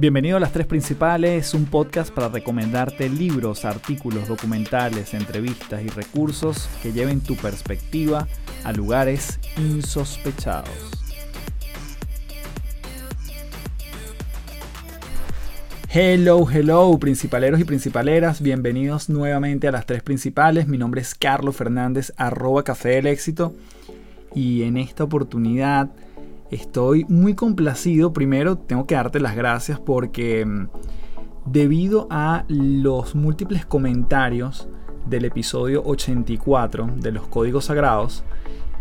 Bienvenido a Las Tres Principales, un podcast para recomendarte libros, artículos, documentales, entrevistas y recursos que lleven tu perspectiva a lugares insospechados. Hello, hello, principaleros y principaleras, bienvenidos nuevamente a Las Tres Principales. Mi nombre es Carlos Fernández, arroba Café del Éxito, y en esta oportunidad Estoy muy complacido. Primero tengo que darte las gracias porque mm, debido a los múltiples comentarios del episodio 84 de los códigos sagrados,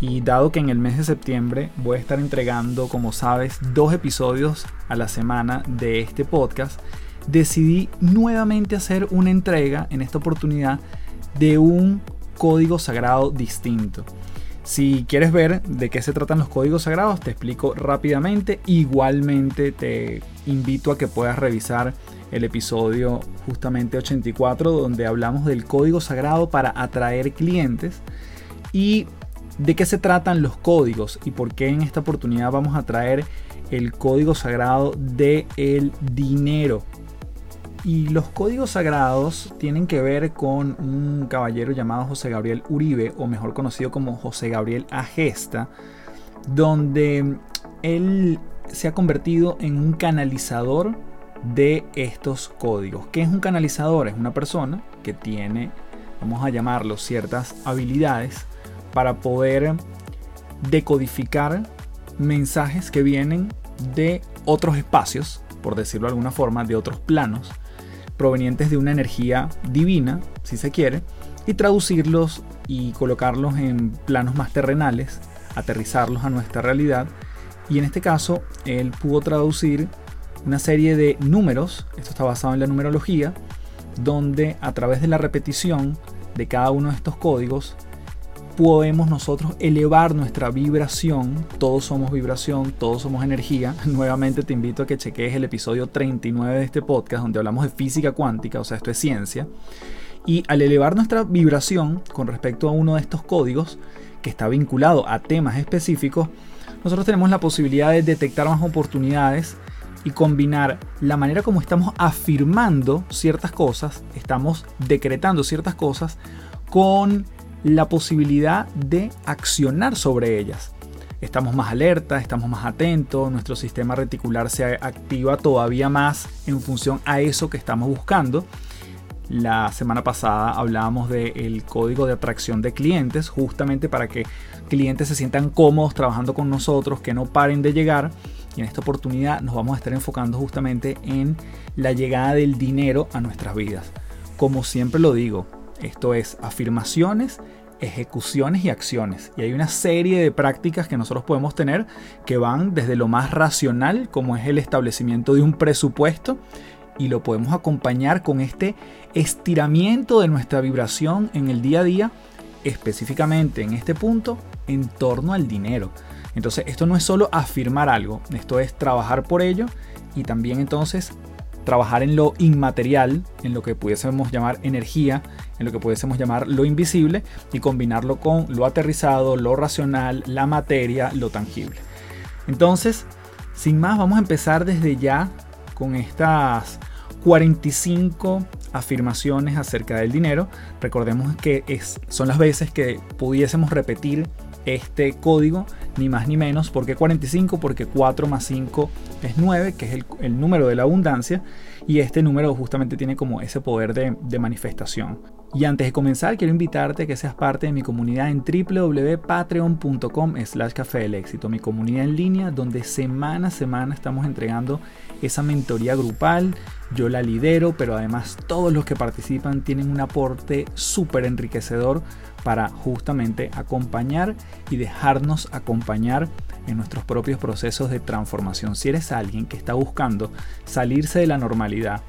y dado que en el mes de septiembre voy a estar entregando, como sabes, dos episodios a la semana de este podcast, decidí nuevamente hacer una entrega en esta oportunidad de un código sagrado distinto. Si quieres ver de qué se tratan los códigos sagrados, te explico rápidamente. Igualmente te invito a que puedas revisar el episodio justamente 84 donde hablamos del código sagrado para atraer clientes y de qué se tratan los códigos y por qué en esta oportunidad vamos a traer el código sagrado del el dinero. Y los códigos sagrados tienen que ver con un caballero llamado José Gabriel Uribe, o mejor conocido como José Gabriel Agesta, donde él se ha convertido en un canalizador de estos códigos. ¿Qué es un canalizador? Es una persona que tiene, vamos a llamarlo, ciertas habilidades para poder decodificar mensajes que vienen de otros espacios, por decirlo de alguna forma, de otros planos, provenientes de una energía divina, si se quiere, y traducirlos y colocarlos en planos más terrenales, aterrizarlos a nuestra realidad. Y en este caso, él pudo traducir una serie de números, esto está basado en la numerología, donde a través de la repetición de cada uno de estos códigos podemos nosotros elevar nuestra vibración. Todos somos vibración, todos somos energía. Nuevamente te invito a que cheques el episodio 39 de este podcast donde hablamos de física cuántica, o sea, esto es ciencia. Y al elevar nuestra vibración con respecto a uno de estos códigos, que está vinculado a temas específicos, nosotros tenemos la posibilidad de detectar más oportunidades y combinar la manera como estamos afirmando ciertas cosas, estamos decretando ciertas cosas, con la posibilidad de accionar sobre ellas. Estamos más alerta, estamos más atentos, nuestro sistema reticular se activa todavía más en función a eso que estamos buscando. La semana pasada hablábamos del código de atracción de clientes, justamente para que clientes se sientan cómodos trabajando con nosotros, que no paren de llegar. Y en esta oportunidad nos vamos a estar enfocando justamente en la llegada del dinero a nuestras vidas. Como siempre lo digo, esto es afirmaciones, ejecuciones y acciones. Y hay una serie de prácticas que nosotros podemos tener que van desde lo más racional, como es el establecimiento de un presupuesto, y lo podemos acompañar con este estiramiento de nuestra vibración en el día a día, específicamente en este punto, en torno al dinero. Entonces, esto no es solo afirmar algo, esto es trabajar por ello y también entonces trabajar en lo inmaterial, en lo que pudiésemos llamar energía, en lo que pudiésemos llamar lo invisible y combinarlo con lo aterrizado, lo racional, la materia, lo tangible. Entonces, sin más, vamos a empezar desde ya con estas 45 afirmaciones acerca del dinero. Recordemos que es, son las veces que pudiésemos repetir este código, ni más ni menos. ¿Por qué 45? Porque 4 más 5 es 9, que es el, el número de la abundancia. Y este número justamente tiene como ese poder de, de manifestación. Y antes de comenzar, quiero invitarte a que seas parte de mi comunidad en www.patreon.com slash café del éxito, mi comunidad en línea donde semana a semana estamos entregando esa mentoría grupal. Yo la lidero, pero además todos los que participan tienen un aporte súper enriquecedor para justamente acompañar y dejarnos acompañar en nuestros propios procesos de transformación. Si eres alguien que está buscando salirse de la normalidad,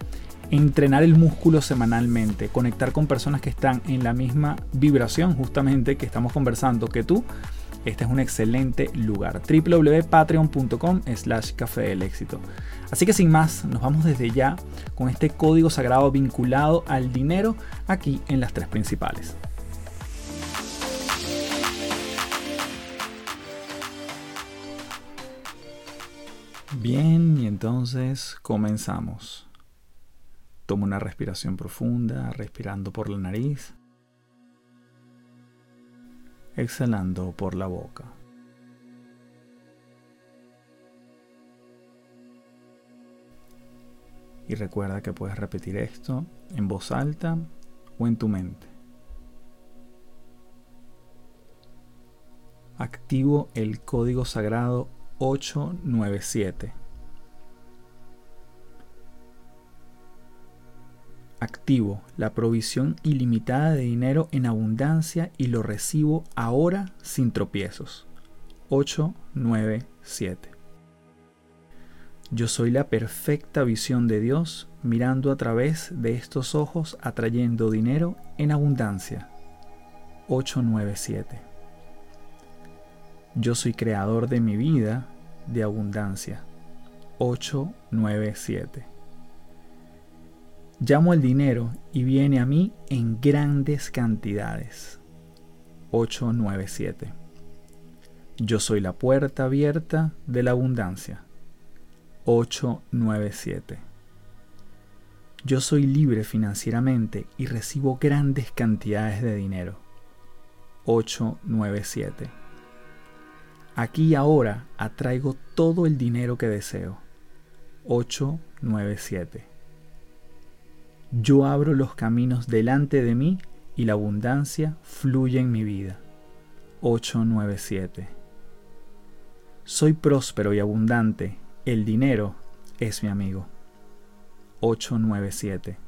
entrenar el músculo semanalmente, conectar con personas que están en la misma vibración justamente que estamos conversando que tú, este es un excelente lugar. www.patreon.com slash café del éxito. Así que sin más, nos vamos desde ya con este código sagrado vinculado al dinero aquí en las tres principales. Bien, y entonces comenzamos. Toma una respiración profunda, respirando por la nariz, exhalando por la boca. Y recuerda que puedes repetir esto en voz alta o en tu mente. Activo el código sagrado 897. Activo la provisión ilimitada de dinero en abundancia y lo recibo ahora sin tropiezos. 897. Yo soy la perfecta visión de Dios mirando a través de estos ojos atrayendo dinero en abundancia. 897. Yo soy creador de mi vida de abundancia. 897. Llamo al dinero y viene a mí en grandes cantidades. 897. Yo soy la puerta abierta de la abundancia. 897. Yo soy libre financieramente y recibo grandes cantidades de dinero. 897. Aquí y ahora atraigo todo el dinero que deseo. 897. Yo abro los caminos delante de mí y la abundancia fluye en mi vida. 897. Soy próspero y abundante el dinero es mi amigo. 897.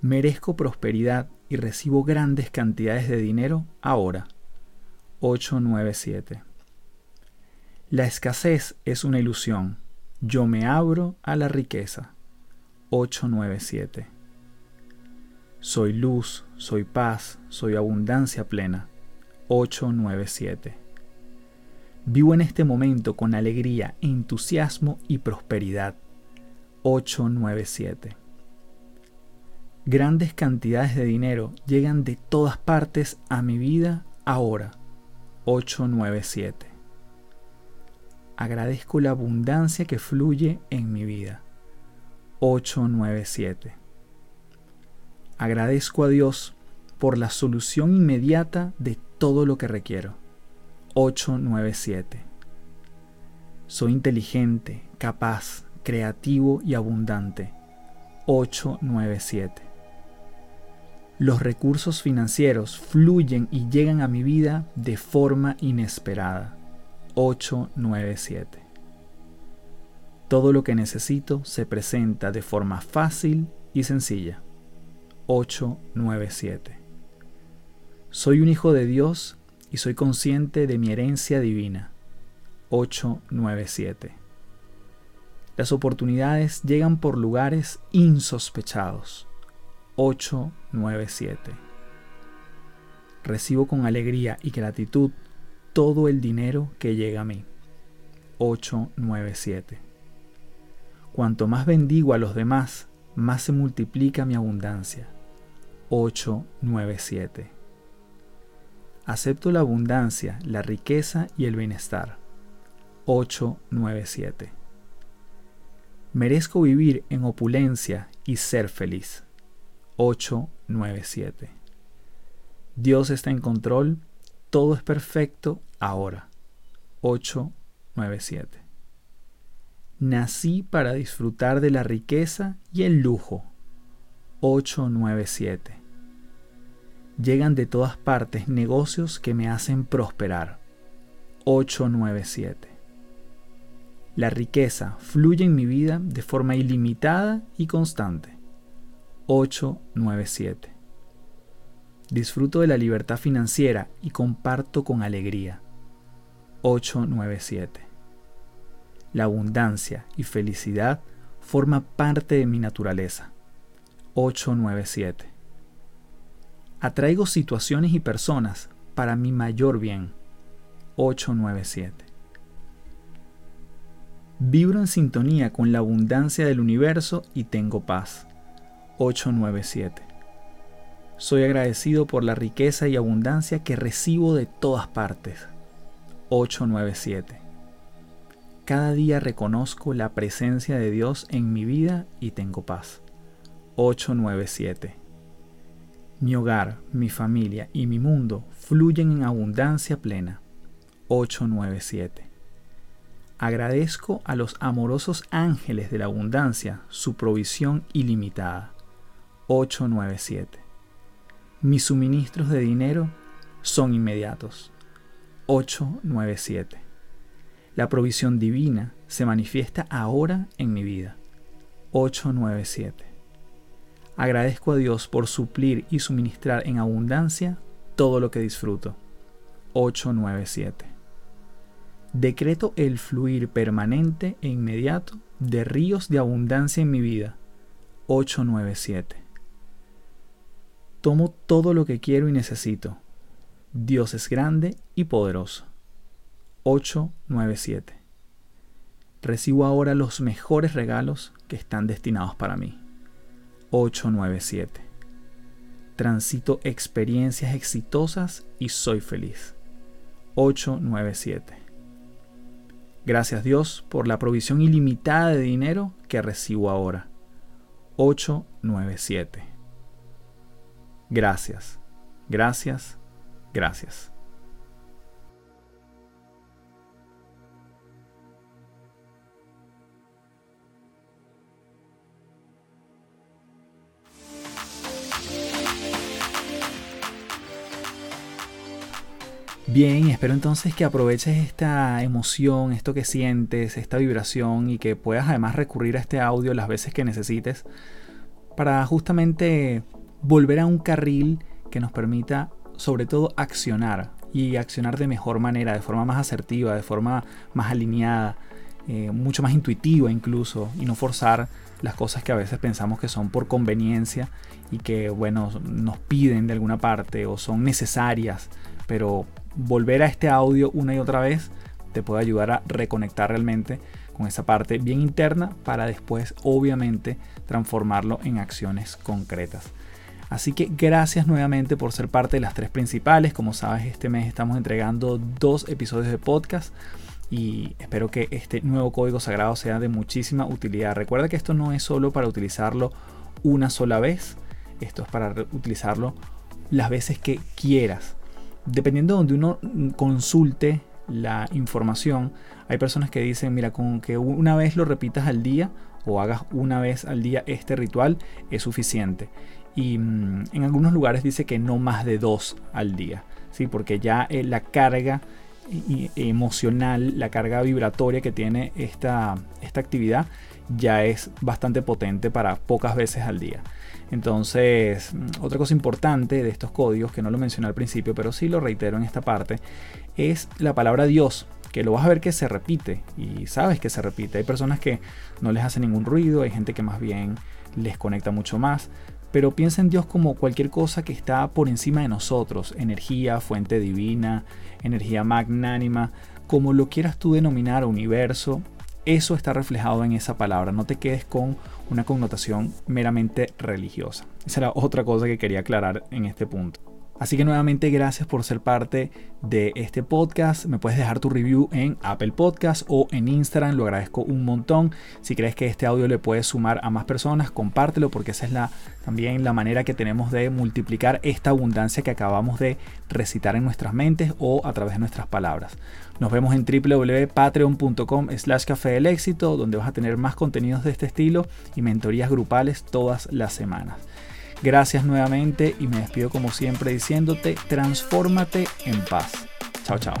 Merezco prosperidad y recibo grandes cantidades de dinero ahora. 897. La escasez es una ilusión. Yo me abro a la riqueza. 897. Soy luz, soy paz, soy abundancia plena. 897. Vivo en este momento con alegría, entusiasmo y prosperidad. 897. Grandes cantidades de dinero llegan de todas partes a mi vida ahora. 897. Agradezco la abundancia que fluye en mi vida. 897. Agradezco a Dios por la solución inmediata de todo lo que requiero. 897. Soy inteligente, capaz, creativo y abundante. 897. Los recursos financieros fluyen y llegan a mi vida de forma inesperada. 897. Todo lo que necesito se presenta de forma fácil y sencilla. 897. Soy un hijo de Dios y soy consciente de mi herencia divina. 897. Las oportunidades llegan por lugares insospechados. 897. Recibo con alegría y gratitud todo el dinero que llega a mí. 897. Cuanto más bendigo a los demás, más se multiplica mi abundancia. 897. Acepto la abundancia, la riqueza y el bienestar. 897. Merezco vivir en opulencia y ser feliz. 897. Dios está en control, todo es perfecto ahora. 897. Nací para disfrutar de la riqueza y el lujo. 897 Llegan de todas partes negocios que me hacen prosperar. 897. La riqueza fluye en mi vida de forma ilimitada y constante. 897. Disfruto de la libertad financiera y comparto con alegría. 897. La abundancia y felicidad forma parte de mi naturaleza. 897 Atraigo situaciones y personas para mi mayor bien. 897. Vibro en sintonía con la abundancia del universo y tengo paz. 897. Soy agradecido por la riqueza y abundancia que recibo de todas partes. 897. Cada día reconozco la presencia de Dios en mi vida y tengo paz. 897. Mi hogar, mi familia y mi mundo fluyen en abundancia plena. 897. Agradezco a los amorosos ángeles de la abundancia su provisión ilimitada. 897. Mis suministros de dinero son inmediatos. 897. La provisión divina se manifiesta ahora en mi vida. 897. Agradezco a Dios por suplir y suministrar en abundancia todo lo que disfruto. 897. Decreto el fluir permanente e inmediato de ríos de abundancia en mi vida. 897. Tomo todo lo que quiero y necesito. Dios es grande y poderoso. 897. Recibo ahora los mejores regalos que están destinados para mí. 897. Transito experiencias exitosas y soy feliz. 897. Gracias Dios por la provisión ilimitada de dinero que recibo ahora. 897. Gracias, gracias, gracias. Bien, espero entonces que aproveches esta emoción, esto que sientes, esta vibración y que puedas además recurrir a este audio las veces que necesites para justamente volver a un carril que nos permita sobre todo accionar y accionar de mejor manera, de forma más asertiva, de forma más alineada, eh, mucho más intuitiva incluso y no forzar las cosas que a veces pensamos que son por conveniencia y que bueno nos piden de alguna parte o son necesarias pero volver a este audio una y otra vez te puede ayudar a reconectar realmente con esa parte bien interna para después obviamente transformarlo en acciones concretas. Así que gracias nuevamente por ser parte de las tres principales. Como sabes, este mes estamos entregando dos episodios de podcast y espero que este nuevo código sagrado sea de muchísima utilidad. Recuerda que esto no es solo para utilizarlo una sola vez, esto es para utilizarlo las veces que quieras dependiendo de donde uno consulte la información, hay personas que dicen, mira, con que una vez lo repitas al día o hagas una vez al día este ritual es suficiente. Y mm, en algunos lugares dice que no más de dos al día, ¿sí? porque ya eh, la carga emocional, la carga vibratoria que tiene esta, esta actividad ya es bastante potente para pocas veces al día. Entonces, mm, otra cosa importante de estos códigos, que no lo mencioné al principio, pero sí lo reitero en esta parte, es la palabra Dios, que lo vas a ver que se repite y sabes que se repite. Hay personas que no les hace ningún ruido, hay gente que más bien les conecta mucho más, pero piensa en Dios como cualquier cosa que está por encima de nosotros, energía, fuente divina, energía magnánima, como lo quieras tú denominar, universo, eso está reflejado en esa palabra. No te quedes con una connotación meramente religiosa. Esa era otra cosa que quería aclarar en este punto. Así que nuevamente gracias por ser parte de este podcast. Me puedes dejar tu review en Apple Podcast o en Instagram, lo agradezco un montón. Si crees que este audio le puede sumar a más personas, compártelo porque esa es la también la manera que tenemos de multiplicar esta abundancia que acabamos de recitar en nuestras mentes o a través de nuestras palabras. Nos vemos en www.patreon.com slash café del éxito, donde vas a tener más contenidos de este estilo y mentorías grupales todas las semanas. Gracias nuevamente y me despido como siempre diciéndote, transfórmate en paz. Chao, chao.